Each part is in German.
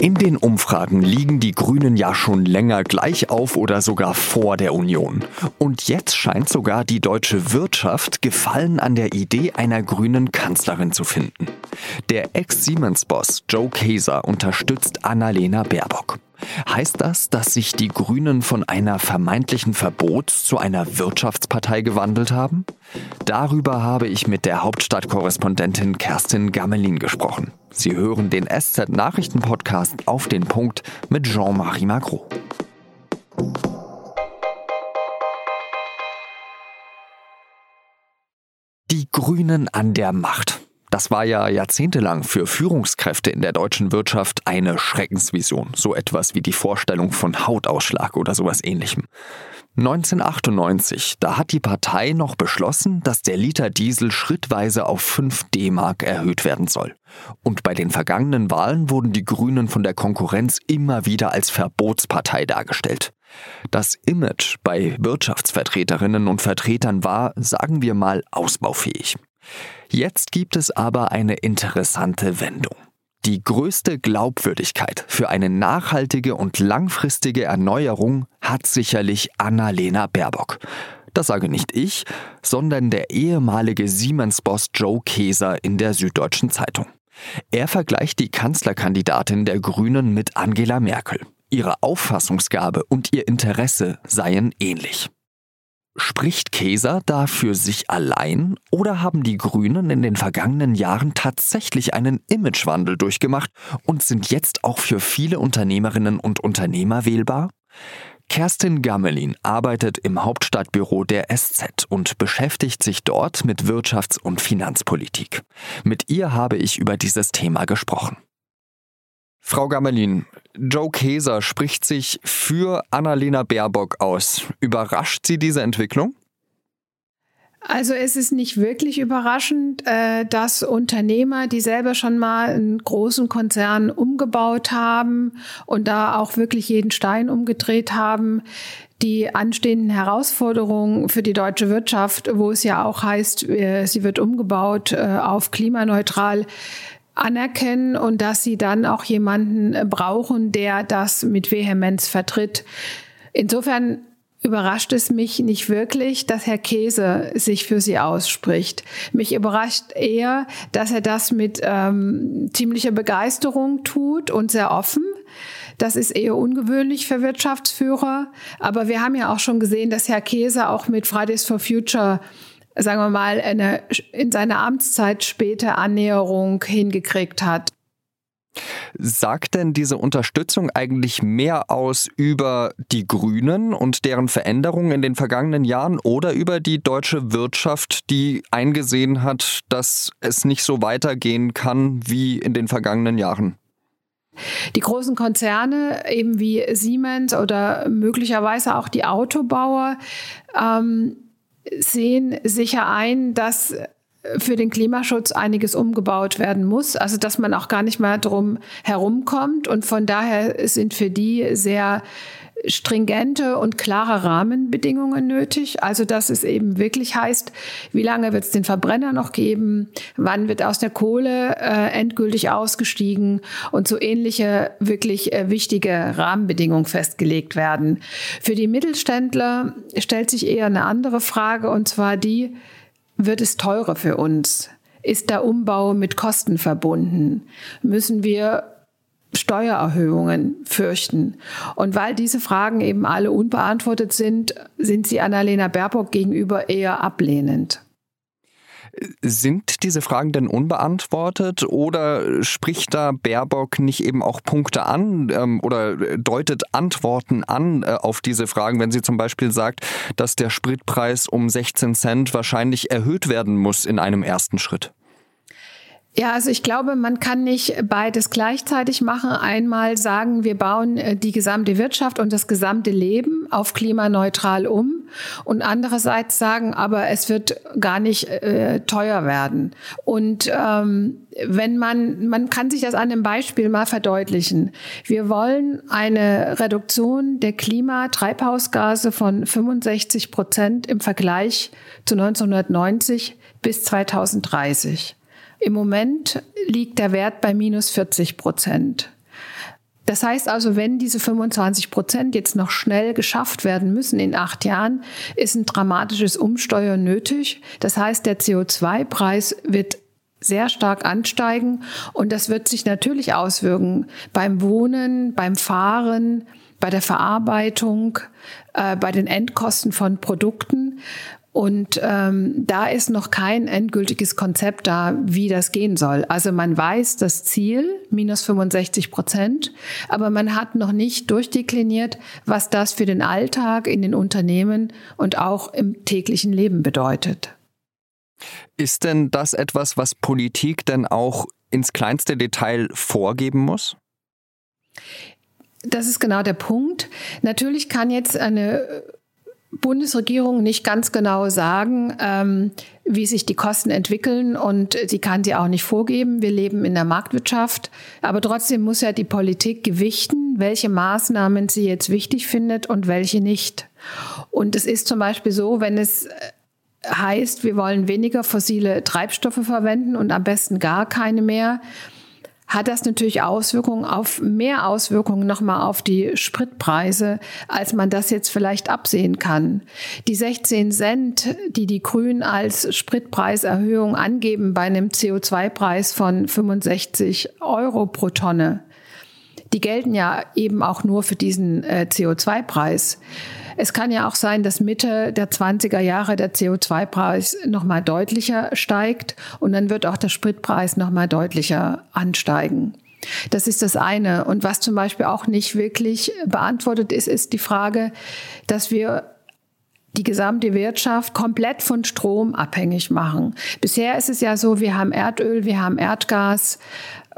In den Umfragen liegen die Grünen ja schon länger gleich auf oder sogar vor der Union. Und jetzt scheint sogar die deutsche Wirtschaft Gefallen an der Idee einer grünen Kanzlerin zu finden. Der Ex-Siemens-Boss Joe Kaeser unterstützt Annalena Baerbock. Heißt das, dass sich die Grünen von einer vermeintlichen Verbots- zu einer Wirtschaftspartei gewandelt haben? Darüber habe ich mit der Hauptstadtkorrespondentin Kerstin Gammelin gesprochen. Sie hören den SZ-Nachrichten-Podcast auf den Punkt mit Jean-Marie Magro. Die Grünen an der Macht. Das war ja jahrzehntelang für Führungskräfte in der deutschen Wirtschaft eine Schreckensvision, so etwas wie die Vorstellung von Hautausschlag oder sowas ähnlichem. 1998, da hat die Partei noch beschlossen, dass der Liter Diesel schrittweise auf 5 D-Mark erhöht werden soll. Und bei den vergangenen Wahlen wurden die Grünen von der Konkurrenz immer wieder als Verbotspartei dargestellt. Das Image bei Wirtschaftsvertreterinnen und Vertretern war, sagen wir mal, ausbaufähig. Jetzt gibt es aber eine interessante Wendung. Die größte Glaubwürdigkeit für eine nachhaltige und langfristige Erneuerung hat sicherlich Annalena Baerbock. Das sage nicht ich, sondern der ehemalige Siemens-Boss Joe Keser in der Süddeutschen Zeitung. Er vergleicht die Kanzlerkandidatin der Grünen mit Angela Merkel. Ihre Auffassungsgabe und ihr Interesse seien ähnlich. Spricht Käser da für sich allein oder haben die Grünen in den vergangenen Jahren tatsächlich einen Imagewandel durchgemacht und sind jetzt auch für viele Unternehmerinnen und Unternehmer wählbar? Kerstin Gammelin arbeitet im Hauptstadtbüro der SZ und beschäftigt sich dort mit Wirtschafts- und Finanzpolitik. Mit ihr habe ich über dieses Thema gesprochen. Frau Gammelin, Joe Keser spricht sich für Annalena Baerbock aus. Überrascht Sie diese Entwicklung? Also es ist nicht wirklich überraschend, äh, dass Unternehmer, die selber schon mal einen großen Konzern umgebaut haben und da auch wirklich jeden Stein umgedreht haben, die anstehenden Herausforderungen für die deutsche Wirtschaft, wo es ja auch heißt, äh, sie wird umgebaut äh, auf klimaneutral, anerkennen und dass sie dann auch jemanden äh, brauchen, der das mit Vehemenz vertritt. Insofern überrascht es mich nicht wirklich, dass Herr Käse sich für sie ausspricht. Mich überrascht eher, dass er das mit ähm, ziemlicher Begeisterung tut und sehr offen. Das ist eher ungewöhnlich für Wirtschaftsführer. Aber wir haben ja auch schon gesehen, dass Herr Käse auch mit Fridays for Future sagen wir mal, eine in seiner Amtszeit späte Annäherung hingekriegt hat. Sagt denn diese Unterstützung eigentlich mehr aus über die Grünen und deren Veränderungen in den vergangenen Jahren oder über die deutsche Wirtschaft, die eingesehen hat, dass es nicht so weitergehen kann wie in den vergangenen Jahren? Die großen Konzerne, eben wie Siemens oder möglicherweise auch die Autobauer, ähm, sehen sicher ein, dass für den Klimaschutz einiges umgebaut werden muss, also dass man auch gar nicht mehr drum herumkommt. Und von daher sind für die sehr stringente und klare Rahmenbedingungen nötig. Also dass es eben wirklich heißt, wie lange wird es den Verbrenner noch geben, wann wird aus der Kohle äh, endgültig ausgestiegen? Und so ähnliche wirklich äh, wichtige Rahmenbedingungen festgelegt werden. Für die Mittelständler stellt sich eher eine andere Frage. Und zwar die, wird es teurer für uns? Ist der Umbau mit Kosten verbunden? Müssen wir Steuererhöhungen fürchten. Und weil diese Fragen eben alle unbeantwortet sind, sind sie Annalena Baerbock gegenüber eher ablehnend. Sind diese Fragen denn unbeantwortet oder spricht da Baerbock nicht eben auch Punkte an ähm, oder deutet Antworten an äh, auf diese Fragen, wenn sie zum Beispiel sagt, dass der Spritpreis um 16 Cent wahrscheinlich erhöht werden muss in einem ersten Schritt? Ja, also ich glaube, man kann nicht beides gleichzeitig machen. Einmal sagen, wir bauen äh, die gesamte Wirtschaft und das gesamte Leben auf klimaneutral um und andererseits sagen, aber es wird gar nicht äh, teuer werden. Und ähm, wenn man, man kann sich das an einem Beispiel mal verdeutlichen. Wir wollen eine Reduktion der Klimatreibhausgase von 65 Prozent im Vergleich zu 1990 bis 2030. Im Moment liegt der Wert bei minus 40 Prozent. Das heißt also, wenn diese 25 Prozent jetzt noch schnell geschafft werden müssen in acht Jahren, ist ein dramatisches Umsteuern nötig. Das heißt, der CO2-Preis wird sehr stark ansteigen und das wird sich natürlich auswirken beim Wohnen, beim Fahren, bei der Verarbeitung, äh, bei den Endkosten von Produkten. Und ähm, da ist noch kein endgültiges Konzept da, wie das gehen soll. Also man weiß das Ziel, minus 65 Prozent, aber man hat noch nicht durchdekliniert, was das für den Alltag in den Unternehmen und auch im täglichen Leben bedeutet. Ist denn das etwas, was Politik denn auch ins kleinste Detail vorgeben muss? Das ist genau der Punkt. Natürlich kann jetzt eine Bundesregierung nicht ganz genau sagen, ähm, wie sich die Kosten entwickeln und sie kann sie auch nicht vorgeben. Wir leben in der Marktwirtschaft, aber trotzdem muss ja die Politik gewichten, welche Maßnahmen sie jetzt wichtig findet und welche nicht. Und es ist zum Beispiel so, wenn es heißt, wir wollen weniger fossile Treibstoffe verwenden und am besten gar keine mehr, hat das natürlich Auswirkungen auf mehr Auswirkungen nochmal auf die Spritpreise, als man das jetzt vielleicht absehen kann. Die 16 Cent, die die Grünen als Spritpreiserhöhung angeben bei einem CO2-Preis von 65 Euro pro Tonne, die gelten ja eben auch nur für diesen äh, CO2-Preis. Es kann ja auch sein, dass Mitte der 20er Jahre der CO2-Preis nochmal deutlicher steigt und dann wird auch der Spritpreis nochmal deutlicher ansteigen. Das ist das eine. Und was zum Beispiel auch nicht wirklich beantwortet ist, ist die Frage, dass wir die gesamte Wirtschaft komplett von Strom abhängig machen. Bisher ist es ja so, wir haben Erdöl, wir haben Erdgas,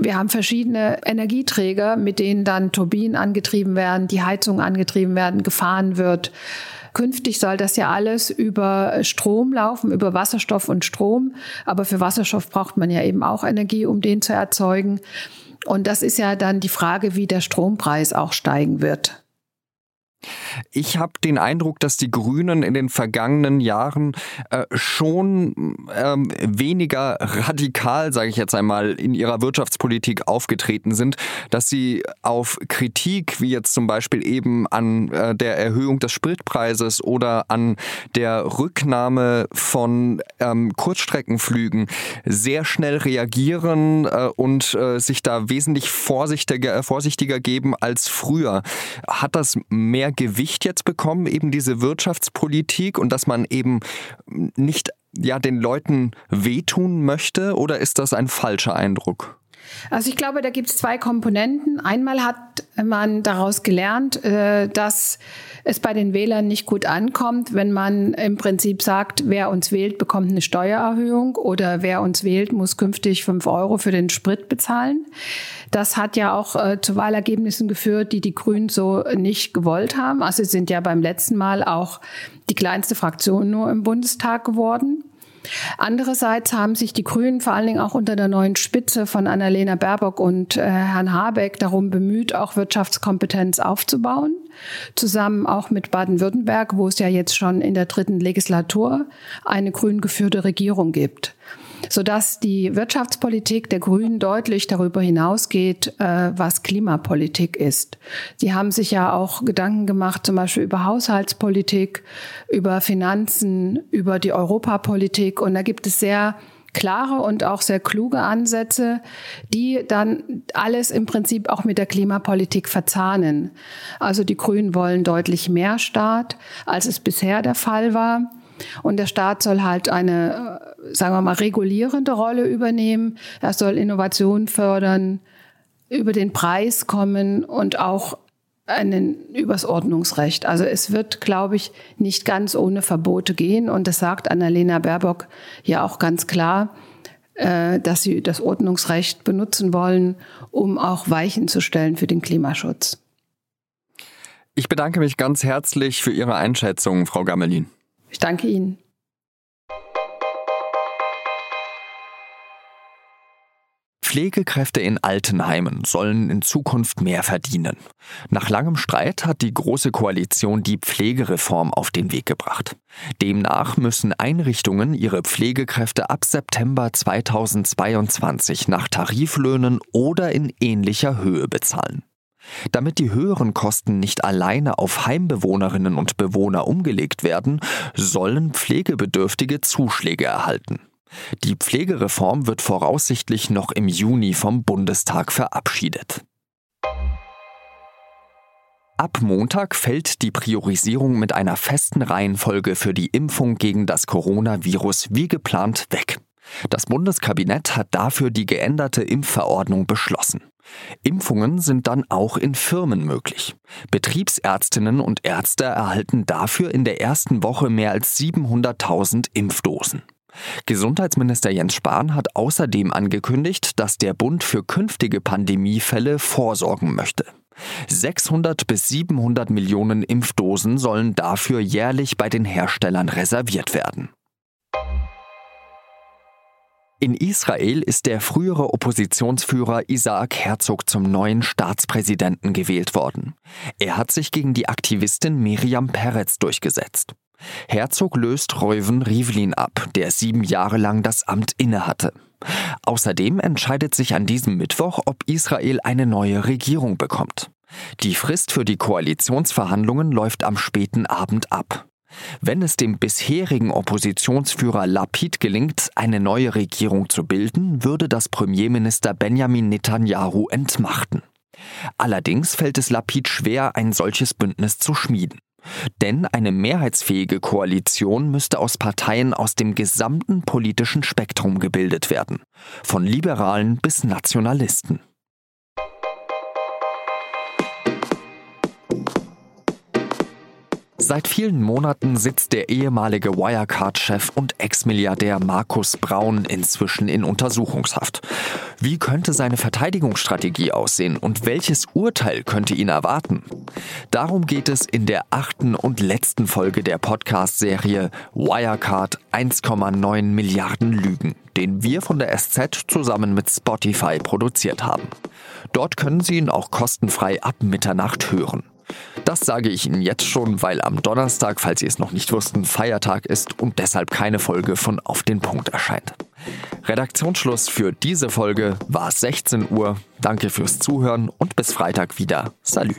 wir haben verschiedene Energieträger, mit denen dann Turbinen angetrieben werden, die Heizung angetrieben werden, gefahren wird. Künftig soll das ja alles über Strom laufen, über Wasserstoff und Strom. Aber für Wasserstoff braucht man ja eben auch Energie, um den zu erzeugen. Und das ist ja dann die Frage, wie der Strompreis auch steigen wird. Ich habe den Eindruck, dass die Grünen in den vergangenen Jahren äh, schon ähm, weniger radikal, sage ich jetzt einmal, in ihrer Wirtschaftspolitik aufgetreten sind, dass sie auf Kritik, wie jetzt zum Beispiel eben an äh, der Erhöhung des Spritpreises oder an der Rücknahme von ähm, Kurzstreckenflügen, sehr schnell reagieren äh, und äh, sich da wesentlich vorsichtiger, vorsichtiger geben als früher. Hat das mehr Gewicht jetzt bekommen, eben diese Wirtschaftspolitik und dass man eben nicht ja den Leuten wehtun möchte oder ist das ein falscher Eindruck? Also ich glaube, da gibt es zwei Komponenten. Einmal hat man daraus gelernt, äh, dass es bei den Wählern nicht gut ankommt, wenn man im Prinzip sagt, wer uns wählt, bekommt eine Steuererhöhung oder wer uns wählt, muss künftig fünf Euro für den Sprit bezahlen. Das hat ja auch äh, zu Wahlergebnissen geführt, die die Grünen so nicht gewollt haben. Also sie sind ja beim letzten Mal auch die kleinste Fraktion nur im Bundestag geworden. Andererseits haben sich die Grünen vor allen Dingen auch unter der neuen Spitze von Annalena Baerbock und äh, Herrn Habeck darum bemüht, auch Wirtschaftskompetenz aufzubauen. Zusammen auch mit Baden-Württemberg, wo es ja jetzt schon in der dritten Legislatur eine grün geführte Regierung gibt sodass die Wirtschaftspolitik der Grünen deutlich darüber hinausgeht, äh, was Klimapolitik ist. Sie haben sich ja auch Gedanken gemacht, zum Beispiel über Haushaltspolitik, über Finanzen, über die Europapolitik. Und da gibt es sehr klare und auch sehr kluge Ansätze, die dann alles im Prinzip auch mit der Klimapolitik verzahnen. Also die Grünen wollen deutlich mehr Staat, als es bisher der Fall war. Und der Staat soll halt eine, äh, sagen wir mal, regulierende Rolle übernehmen. Er soll Innovation fördern, über den Preis kommen und auch einen übers Ordnungsrecht. Also es wird, glaube ich, nicht ganz ohne Verbote gehen. Und das sagt Annalena Baerbock ja auch ganz klar, äh, dass sie das Ordnungsrecht benutzen wollen, um auch Weichen zu stellen für den Klimaschutz. Ich bedanke mich ganz herzlich für Ihre Einschätzung, Frau Gammelin. Ich danke Ihnen. Pflegekräfte in Altenheimen sollen in Zukunft mehr verdienen. Nach langem Streit hat die Große Koalition die Pflegereform auf den Weg gebracht. Demnach müssen Einrichtungen ihre Pflegekräfte ab September 2022 nach Tariflöhnen oder in ähnlicher Höhe bezahlen. Damit die höheren Kosten nicht alleine auf Heimbewohnerinnen und Bewohner umgelegt werden, sollen Pflegebedürftige Zuschläge erhalten. Die Pflegereform wird voraussichtlich noch im Juni vom Bundestag verabschiedet. Ab Montag fällt die Priorisierung mit einer festen Reihenfolge für die Impfung gegen das Coronavirus wie geplant weg. Das Bundeskabinett hat dafür die geänderte Impfverordnung beschlossen. Impfungen sind dann auch in Firmen möglich. Betriebsärztinnen und Ärzte erhalten dafür in der ersten Woche mehr als 700.000 Impfdosen. Gesundheitsminister Jens Spahn hat außerdem angekündigt, dass der Bund für künftige Pandemiefälle vorsorgen möchte. 600 bis 700 Millionen Impfdosen sollen dafür jährlich bei den Herstellern reserviert werden. In Israel ist der frühere Oppositionsführer Isaac Herzog zum neuen Staatspräsidenten gewählt worden. Er hat sich gegen die Aktivistin Miriam Peretz durchgesetzt. Herzog löst Reuven Rivlin ab, der sieben Jahre lang das Amt innehatte. Außerdem entscheidet sich an diesem Mittwoch, ob Israel eine neue Regierung bekommt. Die Frist für die Koalitionsverhandlungen läuft am späten Abend ab. Wenn es dem bisherigen Oppositionsführer Lapid gelingt, eine neue Regierung zu bilden, würde das Premierminister Benjamin Netanyahu entmachten. Allerdings fällt es Lapid schwer, ein solches Bündnis zu schmieden. Denn eine mehrheitsfähige Koalition müsste aus Parteien aus dem gesamten politischen Spektrum gebildet werden, von Liberalen bis Nationalisten. Seit vielen Monaten sitzt der ehemalige Wirecard-Chef und Ex-Milliardär Markus Braun inzwischen in Untersuchungshaft. Wie könnte seine Verteidigungsstrategie aussehen und welches Urteil könnte ihn erwarten? Darum geht es in der achten und letzten Folge der Podcast-Serie Wirecard 1,9 Milliarden Lügen, den wir von der SZ zusammen mit Spotify produziert haben. Dort können Sie ihn auch kostenfrei ab Mitternacht hören. Das sage ich Ihnen jetzt schon, weil am Donnerstag, falls Sie es noch nicht wussten, Feiertag ist und deshalb keine Folge von Auf den Punkt erscheint. Redaktionsschluss für diese Folge war 16 Uhr. Danke fürs Zuhören und bis Freitag wieder. Salü.